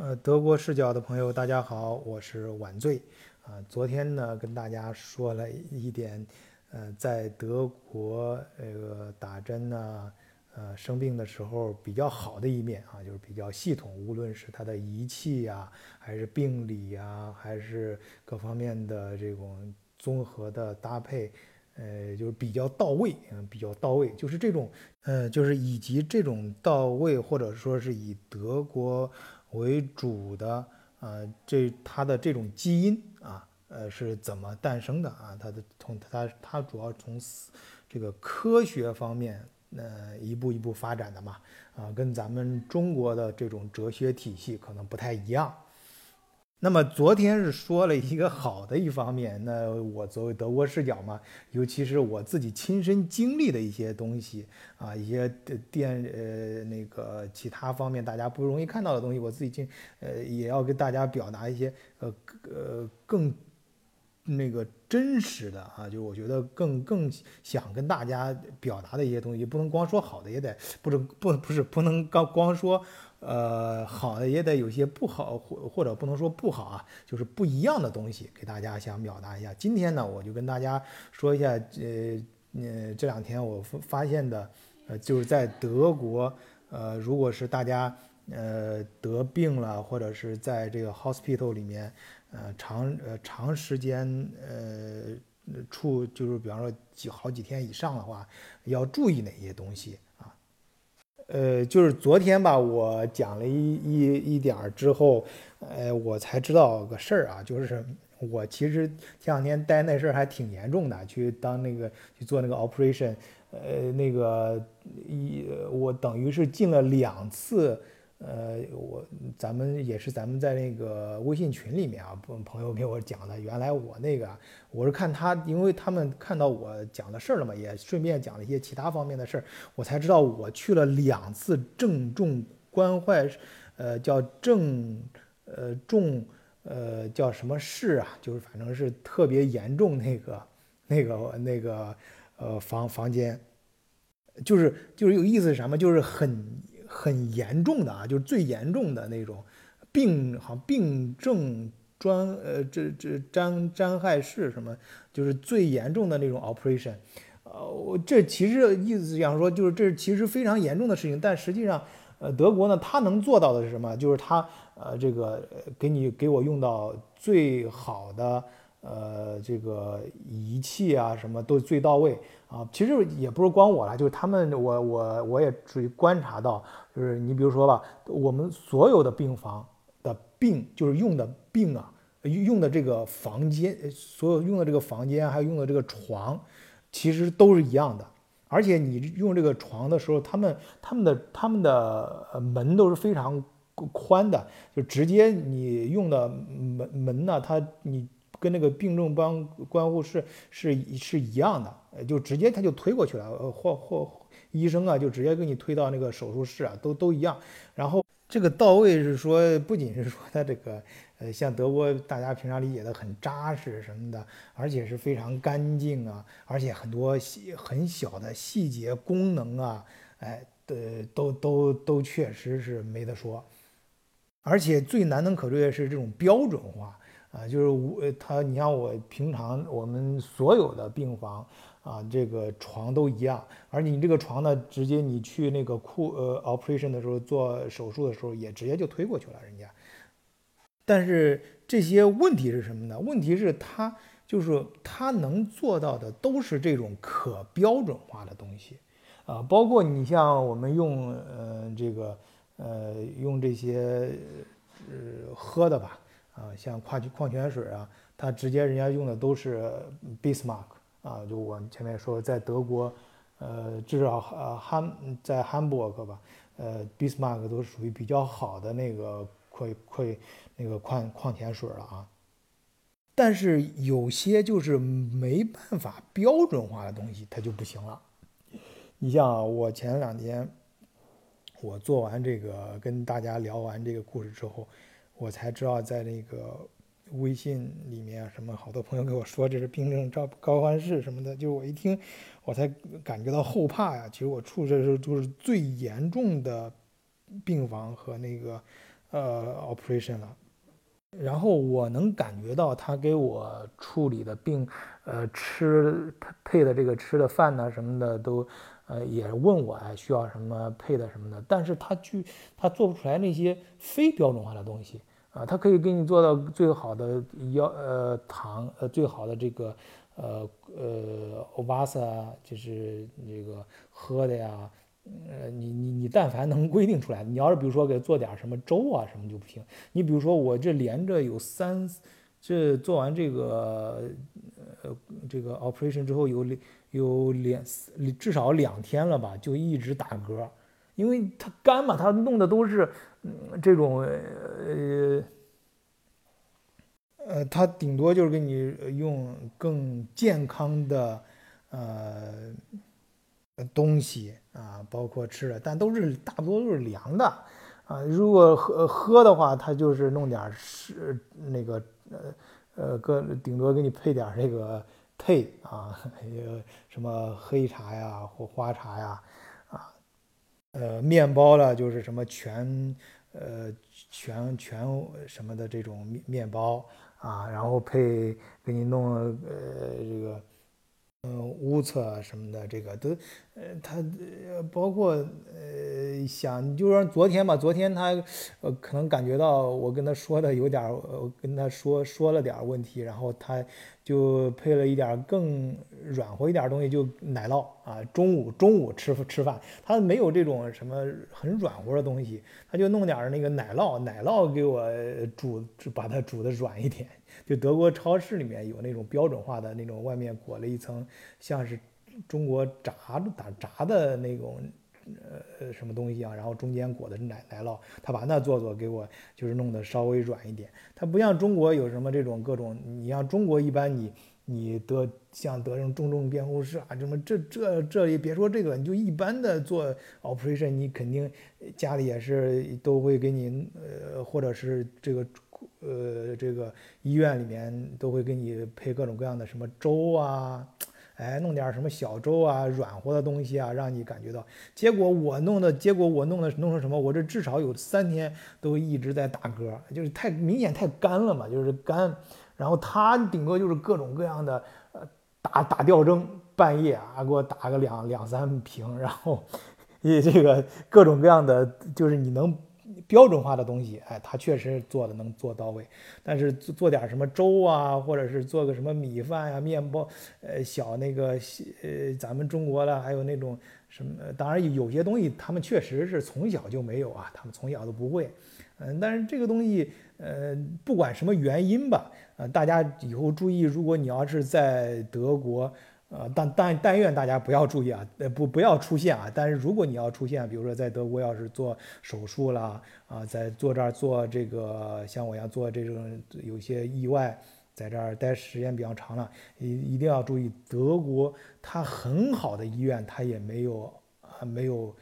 呃，德国视角的朋友，大家好，我是晚醉。啊，昨天呢，跟大家说了一点，呃，在德国这个打针呢，呃，生病的时候比较好的一面啊，就是比较系统，无论是它的仪器呀，还是病理呀，还是各方面的这种综合的搭配，呃，就是比较到位，嗯，比较到位，就是这种，呃，就是以及这种到位，或者说是以德国。为主的啊，这它的这种基因啊，呃，是怎么诞生的啊？它的从它它主要从这个科学方面，呃，一步一步发展的嘛，啊，跟咱们中国的这种哲学体系可能不太一样。那么昨天是说了一个好的一方面，那我作为德国视角嘛，尤其是我自己亲身经历的一些东西啊，一些电呃那个其他方面大家不容易看到的东西，我自己经呃也要跟大家表达一些呃呃更那个真实的啊，就我觉得更更想跟大家表达的一些东西，不能光说好的，也得不能不不是不能光光说。呃，好的也得有些不好，或或者不能说不好啊，就是不一样的东西给大家想表达一下。今天呢，我就跟大家说一下，呃，呃，这两天我发现的，呃，就是在德国，呃，如果是大家呃得病了，或者是在这个 hospital 里面，呃，长呃长时间呃处，就是比方说几好几天以上的话，要注意哪些东西。呃，就是昨天吧，我讲了一一一点之后，呃，我才知道个事儿啊，就是我其实前两天待那事儿还挺严重的，去当那个去做那个 operation，呃，那个一我等于是进了两次。呃，我咱们也是咱们在那个微信群里面啊，朋朋友给我讲的。原来我那个，我是看他，因为他们看到我讲的事儿了嘛，也顺便讲了一些其他方面的事儿，我才知道我去了两次郑重关怀，呃，叫郑，呃，重，呃，叫什么事啊？就是反正是特别严重那个，那个，那个，呃，房房间，就是就是有意思是什么？就是很。很严重的啊，就是最严重的那种病，好像病症专呃这这占占害是什么，就是最严重的那种 operation，呃，我这其实意思想说，就是这其实非常严重的事情，但实际上，呃，德国呢，他能做到的是什么？就是他呃这个给你给我用到最好的。呃，这个仪器啊，什么都最到位啊。其实也不是光我了，就是他们，我我我也注意观察到，就是你比如说吧，我们所有的病房的病，就是用的病啊，用的这个房间，所有用的这个房间，还有用的这个床，其实都是一样的。而且你用这个床的时候，他们他们的他们的门都是非常宽的，就直接你用的门门呢，它你。跟那个病重帮关护是是是一样的，就直接他就推过去了，或或医生啊就直接给你推到那个手术室啊，都都一样。然后这个到位是说，不仅是说他这个，呃，像德国大家平常理解的很扎实什么的，而且是非常干净啊，而且很多细很小的细节功能啊，哎，的都都都确实是没得说。而且最难能可贵的是这种标准化。啊，就是我他，你像我平常我们所有的病房啊，这个床都一样，而你这个床呢，直接你去那个库呃 operation 的时候做手术的时候，也直接就推过去了人家。但是这些问题是什么呢？问题是他就是他能做到的都是这种可标准化的东西啊，包括你像我们用呃这个呃用这些呃喝的吧。啊，像矿矿泉水啊，它直接人家用的都是 Bismarck 啊，就我前面说，在德国，呃，至少呃汉在 Hamburg 吧，呃，Bismarck 都是属于比较好的那个矿矿那个矿矿泉水了啊。但是有些就是没办法标准化的东西，它就不行了。你像我前两天，我做完这个跟大家聊完这个故事之后。我才知道，在那个微信里面，什么好多朋友跟我说这是病症召高患室什么的，就我一听，我才感觉到后怕呀。其实我处的时候都是最严重的病房和那个呃 operation 了。然后我能感觉到他给我处理的病，呃，吃配的这个吃的饭呢什么的都，呃，也问我哎需要什么配的什么的，但是他去他做不出来那些非标准化的东西啊，他可以给你做到最好的药呃糖呃最好的这个呃呃欧巴萨就是那个喝的呀。呃，你你你，但凡能规定出来，你要是比如说给做点什么粥啊什么就不行。你比如说我这连着有三，这做完这个呃这个 operation 之后有有两至少两天了吧，就一直打嗝，因为它干嘛，它弄的都是这种呃呃，它顶多就是给你用更健康的呃。东西啊，包括吃的，但都是大多都是凉的啊。如果喝喝的话，他就是弄点是那个呃呃，哥顶多给你配点这个配啊，什么黑茶呀或花茶呀啊。呃，面包了就是什么全呃全全什么的这种面面包啊，然后配给你弄呃这个。嗯，屋测什么的，这个都，呃，他呃，包括呃，想就说昨天吧，昨天他呃，可能感觉到我跟他说的有点，我，跟他说说了点问题，然后他就配了一点更软和一点东西，就奶酪啊。中午中午吃吃饭，他没有这种什么很软和的东西，他就弄点那个奶酪，奶酪给我煮，把它煮的软一点。就德国超市里面有那种标准化的那种，外面裹了一层像是中国炸打炸的那种呃什么东西啊，然后中间裹的奶奶酪，他把那做做给我，就是弄得稍微软一点。它不像中国有什么这种各种，你像中国一般你你得像得这种重症监护室啊，什么这这这也别说这个，你就一般的做 operation，你肯定家里也是都会给你呃，或者是这个。呃，这个医院里面都会给你配各种各样的什么粥啊，哎，弄点什么小粥啊，软和的东西啊，让你感觉到。结果我弄的，结果我弄的弄成什么？我这至少有三天都一直在打嗝，就是太明显太干了嘛，就是干。然后他顶多就是各种各样的呃打打吊针，半夜啊给我打个两两三瓶，然后 也这个各种各样的，就是你能。标准化的东西，哎，他确实做的能做到位，但是做做点什么粥啊，或者是做个什么米饭呀、面包，呃，小那个，呃，咱们中国的还有那种什么，当然有些东西他们确实是从小就没有啊，他们从小都不会，嗯，但是这个东西，呃，不管什么原因吧，呃，大家以后注意，如果你要是在德国。呃，但但但愿大家不要注意啊，呃不不要出现啊。但是如果你要出现，比如说在德国要是做手术啦，啊，在做这儿做这个像我一样做这种有些意外，在这儿待时间比较长了，一一定要注意，德国它很好的医院它也没有啊没有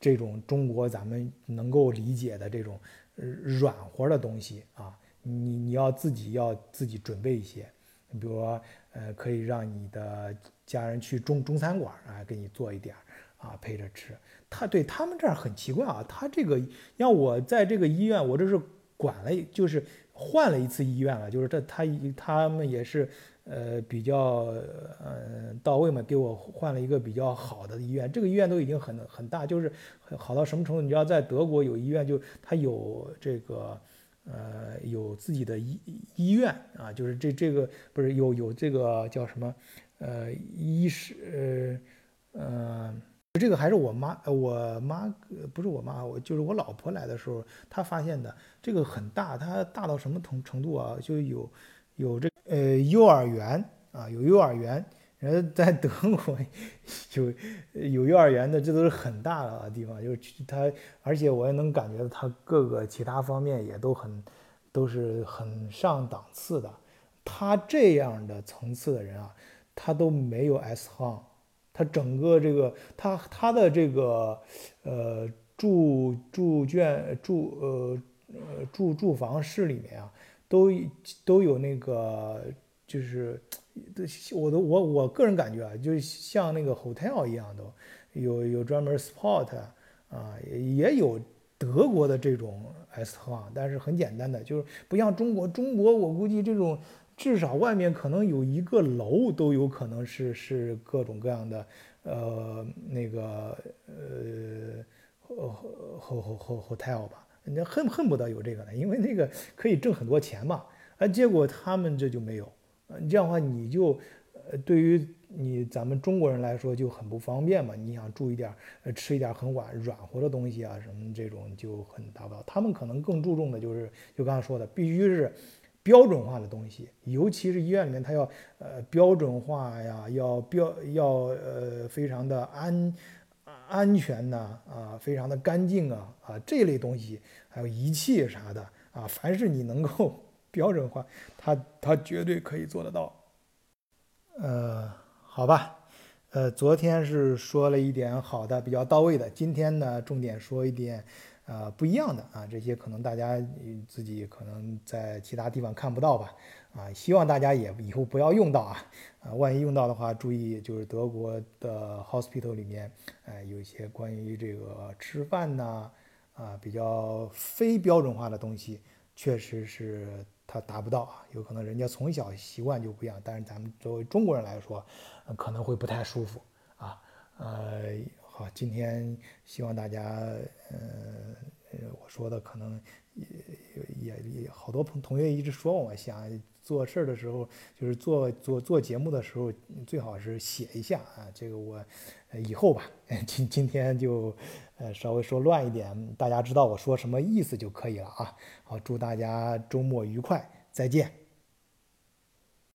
这种中国咱们能够理解的这种软和的东西啊，你你要自己要自己准备一些。你比如说，呃，可以让你的家人去中中餐馆啊，给你做一点儿啊，陪着吃。他对他们这儿很奇怪啊，他这个要我在这个医院，我这是管了，就是换了一次医院了，就是这他他们也是呃比较呃到位嘛，给我换了一个比较好的医院。这个医院都已经很很大，就是好到什么程度？你知道，在德国有医院，就他有这个。呃，有自己的医医院啊，就是这这个不是有有这个叫什么，呃，医师，呃，呃，这个还是我妈，我妈不是我妈，我就是我老婆来的时候，她发现的这个很大，它大到什么程程度啊？就有有这呃幼儿园啊，有幼儿园。人在德国有有幼儿园的，这都是很大的地方，就是他，而且我也能感觉到他各个其他方面也都很都是很上档次的。他这样的层次的人啊，他都没有 S 号，他整个这个他他的这个呃住住卷住呃呃住住房室里面啊，都都有那个就是。我都我我个人感觉啊，就像那个 hotel 一样，都有有专门 sport 啊，也也有德国的这种 S 特啊，但是很简单的，就是不像中国，中国我估计这种至少外面可能有一个楼都有可能是是各种各样的，呃，那个呃，ho ho ho hotel 吧，人家恨恨不得有这个呢，因为那个可以挣很多钱嘛，啊，结果他们这就没有，呃，这样的话你就，呃，对于。你咱们中国人来说就很不方便嘛，你想住一点，呃，吃一点很软软和的东西啊，什么这种就很达不到。他们可能更注重的就是，就刚才说的，必须是标准化的东西，尤其是医院里面，它要呃标准化呀，要标要呃非常的安安全呐，啊，非常的干净啊，啊这类东西，还有仪器啥的啊，凡是你能够标准化，它它绝对可以做得到，呃。好吧，呃，昨天是说了一点好的，比较到位的。今天呢，重点说一点，呃，不一样的啊。这些可能大家自己可能在其他地方看不到吧，啊，希望大家也以后不要用到啊，啊，万一用到的话，注意就是德国的 hospital 里面，哎，有一些关于这个吃饭呐，啊，比较非标准化的东西，确实是。他达不到啊，有可能人家从小习惯就不一样，但是咱们作为中国人来说，可能会不太舒服啊。呃，好，今天希望大家，呃，我说的可能也也好多朋同学一直说我想做事儿的时候，就是做做做节目的时候，最好是写一下啊。这个我以后吧，今今天就。呃，稍微说乱一点，大家知道我说什么意思就可以了啊。好，祝大家周末愉快，再见。